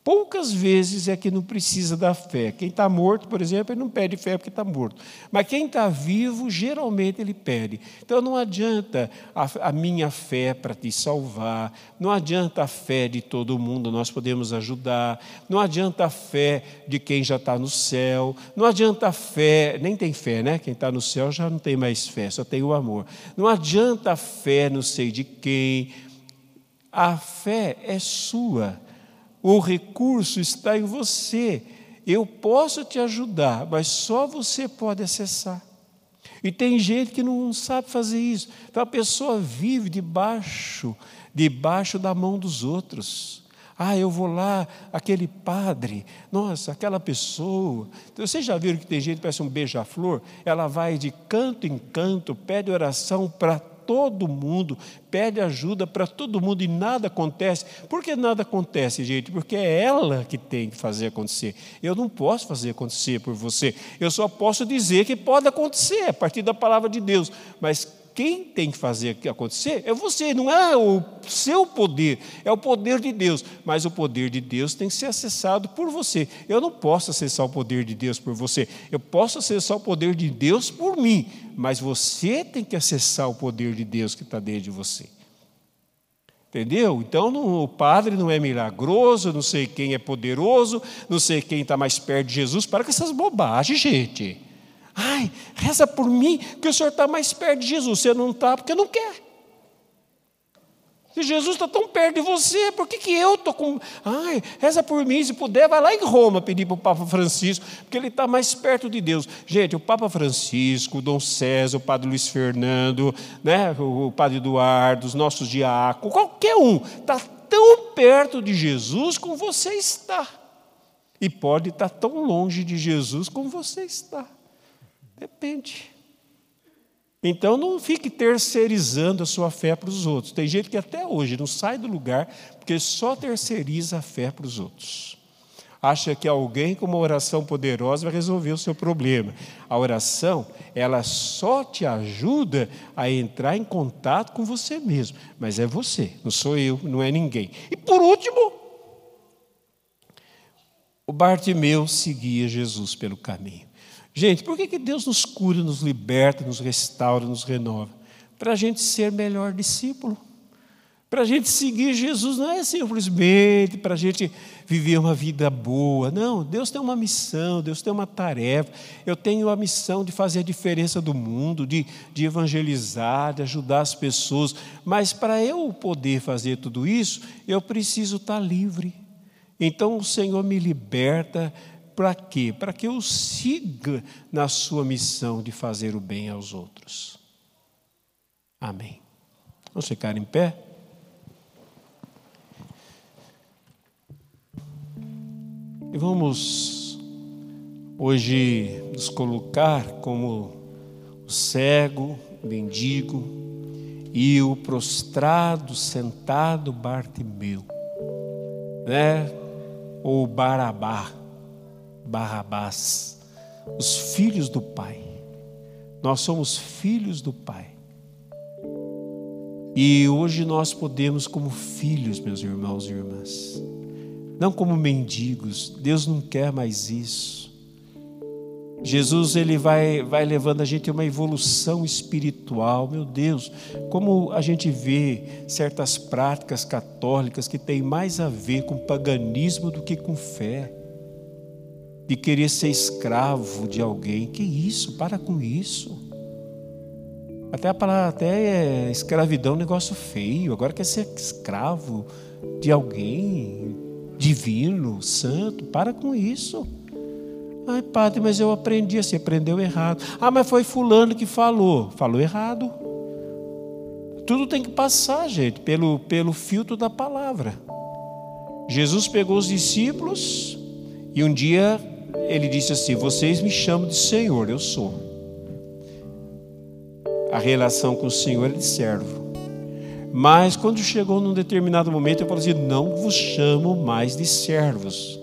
Poucas vezes é que não precisa da fé. Quem está morto, por exemplo, ele não pede fé porque está morto. Mas quem está vivo, geralmente ele pede. Então não adianta a, a minha fé para te salvar, não adianta a fé de todo mundo, nós podemos ajudar, não adianta a fé de quem já está no céu, não adianta a fé, nem tem fé, né? Quem está no céu já não tem mais fé, só tem o amor. Não adianta a fé, não sei de quem. A fé é sua. O recurso está em você. Eu posso te ajudar, mas só você pode acessar. E tem gente que não sabe fazer isso. Então a pessoa vive debaixo, debaixo da mão dos outros. Ah, eu vou lá, aquele padre, nossa, aquela pessoa. Então, vocês já viram que tem gente que parece um beija-flor? Ela vai de canto em canto, pede oração para todo mundo, pede ajuda para todo mundo e nada acontece. Por que nada acontece, gente? Porque é ela que tem que fazer acontecer. Eu não posso fazer acontecer por você. Eu só posso dizer que pode acontecer a partir da palavra de Deus. Mas quem tem que fazer acontecer é você, não é o seu poder, é o poder de Deus. Mas o poder de Deus tem que ser acessado por você. Eu não posso acessar o poder de Deus por você, eu posso acessar o poder de Deus por mim, mas você tem que acessar o poder de Deus que está dentro de você. Entendeu? Então não, o padre não é milagroso, não sei quem é poderoso, não sei quem está mais perto de Jesus. Para com essas bobagens, gente. Ai, reza por mim, que o senhor está mais perto de Jesus. Você não está porque não quer. Se Jesus está tão perto de você, por que, que eu estou com. Ai, reza por mim, se puder, vai lá em Roma pedir para o Papa Francisco, porque ele está mais perto de Deus. Gente, o Papa Francisco, o Dom César, o Padre Luiz Fernando, né, o Padre Eduardo, os nossos diáconos, qualquer um, está tão perto de Jesus como você está. E pode estar tão longe de Jesus como você está. Depende. Então não fique terceirizando a sua fé para os outros. Tem gente que até hoje não sai do lugar porque só terceiriza a fé para os outros. Acha que alguém com uma oração poderosa vai resolver o seu problema. A oração, ela só te ajuda a entrar em contato com você mesmo. Mas é você, não sou eu, não é ninguém. E por último, o Bartimeu seguia Jesus pelo caminho. Gente, por que, que Deus nos cura, nos liberta, nos restaura, nos renova? Para a gente ser melhor discípulo. Para a gente seguir Jesus, não é simplesmente para a gente viver uma vida boa. Não, Deus tem uma missão, Deus tem uma tarefa. Eu tenho a missão de fazer a diferença do mundo, de, de evangelizar, de ajudar as pessoas. Mas para eu poder fazer tudo isso, eu preciso estar livre. Então o Senhor me liberta, para quê? Para que eu siga na sua missão de fazer o bem aos outros. Amém. Vamos ficar em pé? E vamos hoje nos colocar como o cego, o mendigo e o prostrado, sentado Bartimeu, né? Ou Barabá Barrabás, os filhos do Pai. Nós somos filhos do Pai. E hoje nós podemos, como filhos, meus irmãos e irmãs, não como mendigos, Deus não quer mais isso. Jesus ele vai, vai levando a gente a uma evolução espiritual, meu Deus, como a gente vê certas práticas católicas que têm mais a ver com paganismo do que com fé de querer ser escravo de alguém. Que isso? Para com isso. Até a palavra, até é escravidão é um negócio feio. Agora quer ser escravo de alguém divino, santo. Para com isso. Ai, padre, mas eu aprendi assim, aprendeu errado. Ah, mas foi fulano que falou. Falou errado. Tudo tem que passar, gente, pelo, pelo filtro da palavra. Jesus pegou os discípulos e um dia ele disse assim: Vocês me chamam de Senhor, eu sou. A relação com o Senhor é de servo. Mas quando chegou num determinado momento, eu falei assim: Não vos chamo mais de servos,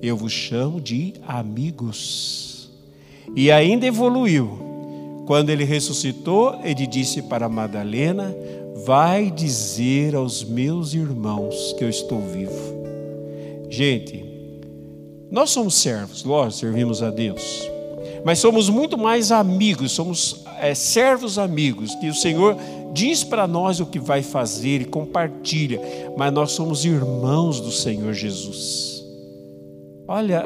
eu vos chamo de amigos. E ainda evoluiu. Quando ele ressuscitou, ele disse para Madalena: Vai dizer aos meus irmãos que eu estou vivo. Gente, nós somos servos, lógico, servimos a Deus. Mas somos muito mais amigos, somos é, servos amigos, que o Senhor diz para nós o que vai fazer e compartilha, mas nós somos irmãos do Senhor Jesus. Olha,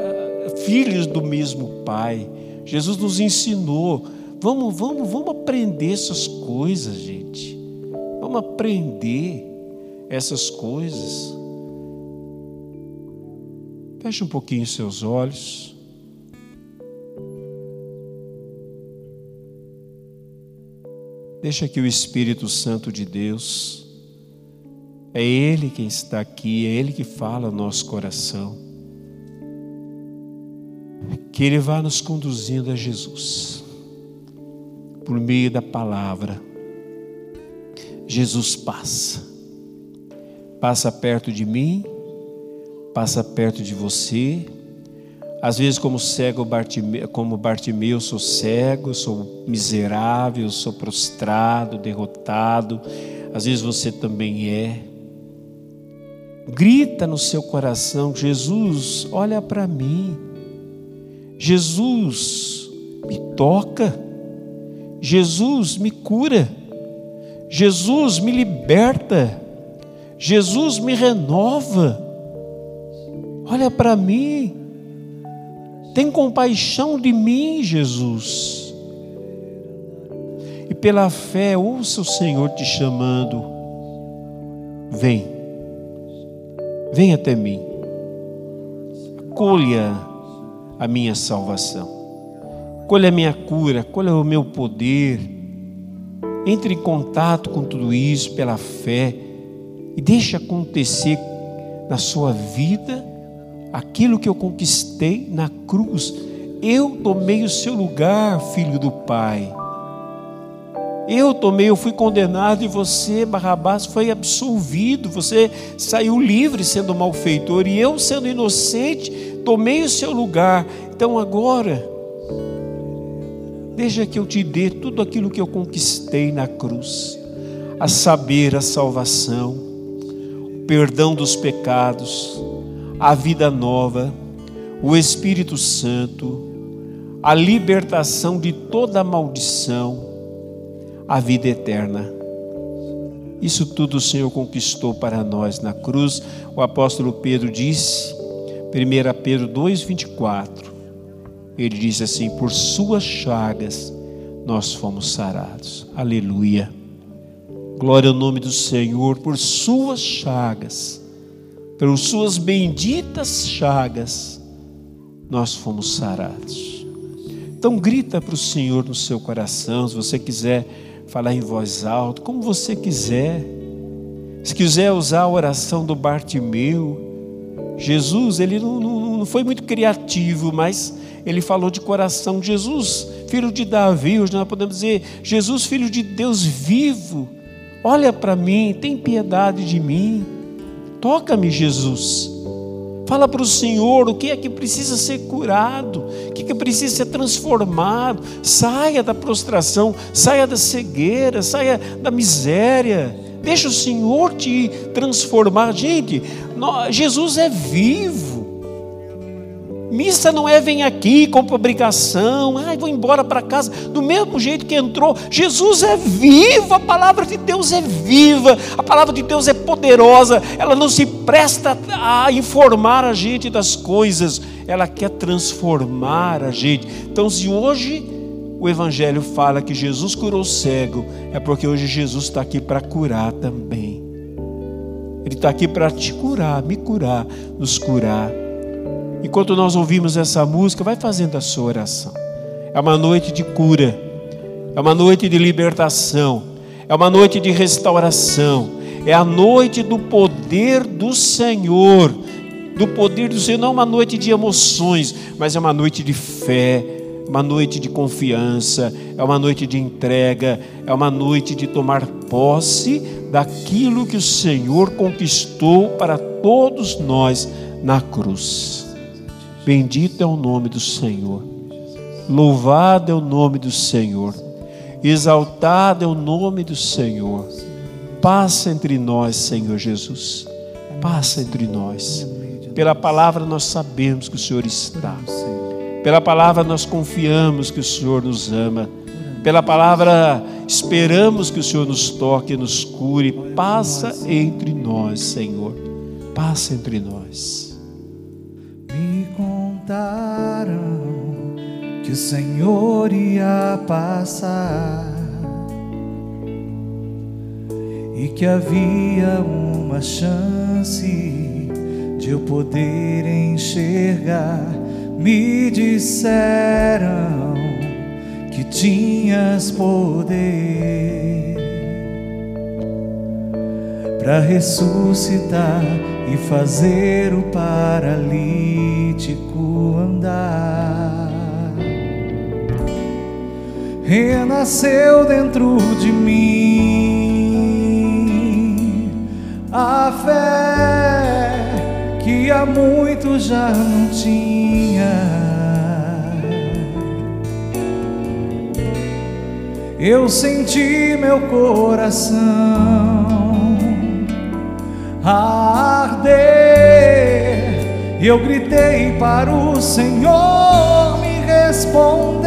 filhos do mesmo Pai. Jesus nos ensinou. Vamos, vamos, vamos aprender essas coisas, gente. Vamos aprender essas coisas. Feche um pouquinho seus olhos. Deixa que o Espírito Santo de Deus, é Ele quem está aqui, é Ele que fala no nosso coração. Que Ele vá nos conduzindo a Jesus, por meio da palavra, Jesus passa. Passa perto de mim, passa perto de você. Às vezes, como cego, Bartimeu, como Bartimeu, sou cego, sou miserável, sou prostrado, derrotado. Às vezes você também é. Grita no seu coração: Jesus, olha para mim. Jesus, me toca. Jesus, me cura. Jesus, me liberta. Jesus, me renova. Olha para mim. Tem compaixão de mim, Jesus. E pela fé, ouça o Senhor te chamando. Vem. Vem até mim. Acolha a minha salvação. Colha a minha cura, colha o meu poder. Entre em contato com tudo isso pela fé e deixe acontecer na sua vida aquilo que eu conquistei na cruz. Eu tomei o seu lugar, filho do Pai. Eu tomei, eu fui condenado e você, Barrabás, foi absolvido. Você saiu livre sendo malfeitor e eu, sendo inocente, tomei o seu lugar. Então agora, deixa que eu te dê tudo aquilo que eu conquistei na cruz, a saber, a salvação, o perdão dos pecados, a vida nova, o Espírito Santo, a libertação de toda maldição, a vida eterna. Isso tudo o Senhor conquistou para nós na cruz. O apóstolo Pedro disse, 1 Pedro 2,24, ele diz assim: Por suas chagas nós fomos sarados. Aleluia. Glória ao nome do Senhor, por suas chagas pelas suas benditas chagas, nós fomos sarados. Então grita para o Senhor no seu coração, se você quiser falar em voz alta, como você quiser. Se quiser usar a oração do Bartimeu, Jesus, ele não, não, não foi muito criativo, mas ele falou de coração. Jesus, filho de Davi, hoje nós podemos dizer, Jesus, filho de Deus vivo, olha para mim, tem piedade de mim. Toca-me, Jesus. Fala para o Senhor o que é que precisa ser curado, o que, é que precisa ser transformado. Saia da prostração, saia da cegueira, saia da miséria. Deixa o Senhor te transformar. Gente, Jesus é vivo. Missa não é vem aqui, compra obrigação, ai, vou embora para casa, do mesmo jeito que entrou. Jesus é vivo, a palavra de Deus é viva, a palavra de Deus é poderosa, ela não se presta a informar a gente das coisas, ela quer transformar a gente. Então, se hoje o Evangelho fala que Jesus curou o cego, é porque hoje Jesus está aqui para curar também. Ele está aqui para te curar, me curar, nos curar. Enquanto nós ouvimos essa música, vai fazendo a sua oração. É uma noite de cura, é uma noite de libertação, é uma noite de restauração, é a noite do poder do Senhor. Do poder do Senhor, não é uma noite de emoções, mas é uma noite de fé, uma noite de confiança, é uma noite de entrega, é uma noite de tomar posse daquilo que o Senhor conquistou para todos nós na cruz. Bendito é o nome do Senhor. Louvado é o nome do Senhor. Exaltado é o nome do Senhor. Passa entre nós, Senhor Jesus. Passa entre nós. Pela palavra nós sabemos que o Senhor está. Pela palavra nós confiamos que o Senhor nos ama. Pela palavra esperamos que o Senhor nos toque nos cure. Passa entre nós, Senhor. Passa entre nós contaram que o Senhor ia passar e que havia uma chance de eu poder enxergar. Me disseram que tinhas poder para ressuscitar e fazer o paralítico andar. Renasceu dentro de mim a fé que há muito já não tinha. Eu senti meu coração arder. E eu gritei para o Senhor me responder.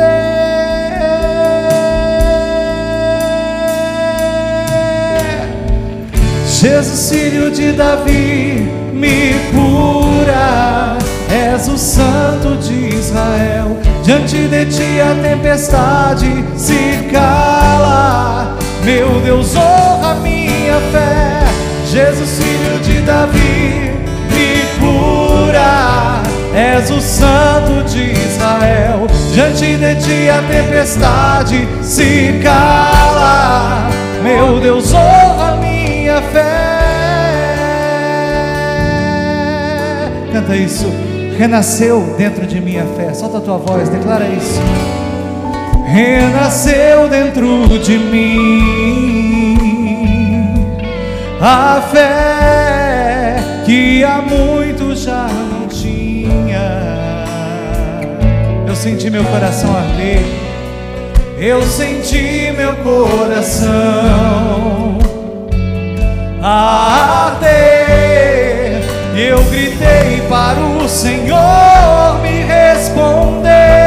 Jesus, filho de Davi, me cura. És o Santo de Israel. Diante de ti a tempestade se cala. Meu Deus, honra minha fé. Jesus, filho de Davi, me cura. És o Santo de Israel. Diante de ti a tempestade se cala. Meu Deus, honra minha fé. Canta isso. Renasceu dentro de mim a fé. Solta a tua voz, declara isso. Renasceu dentro de mim a fé que há muito já não tinha. Eu senti meu coração arder. Eu senti meu coração arder. Eu gritei para o Senhor me responder.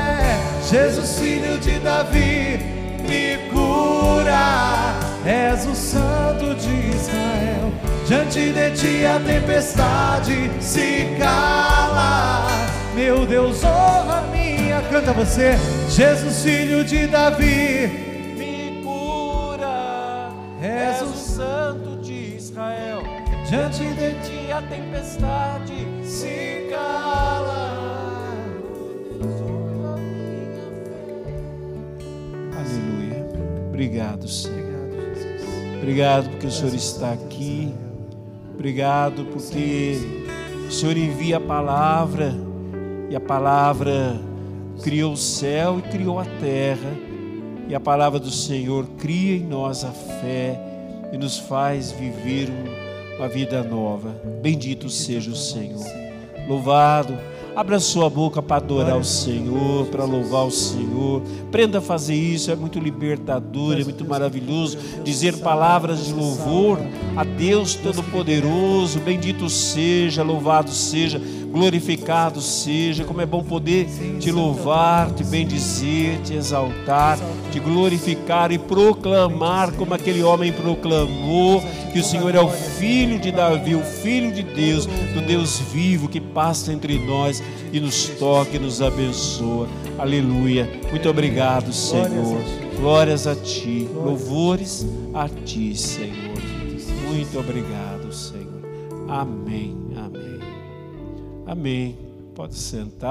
Jesus, filho de Davi, me cura. És o Santo de Israel. Diante de ti a tempestade se cala. Meu Deus, honra minha. Canta você, Jesus, filho de Davi. Me cura, És o Santo de Israel. Diante De ti a tempestade se cala. Obrigado, Senhor. Obrigado, porque o Senhor está aqui. Obrigado porque o Senhor envia a palavra e a palavra criou o céu e criou a terra. E a palavra do Senhor cria em nós a fé e nos faz viver um- uma vida nova. Bendito seja o Senhor. Louvado. Abra sua boca para adorar o Senhor, para louvar o Senhor. Aprenda a fazer isso, é muito libertador, é muito maravilhoso. Dizer palavras de louvor a Deus Todo-Poderoso. Bendito seja, louvado seja, glorificado seja. Como é bom poder te louvar, te bendizer, te exaltar, te glorificar e proclamar como aquele homem proclamou que o Senhor é o filho de Davi, o filho de Deus, do Deus vivo que passa entre nós e nos toca e nos abençoa. Aleluia. Muito obrigado, Senhor. Glórias a ti, louvores a ti, Senhor. Muito obrigado, Senhor. Amém. Amém. Pode sentar.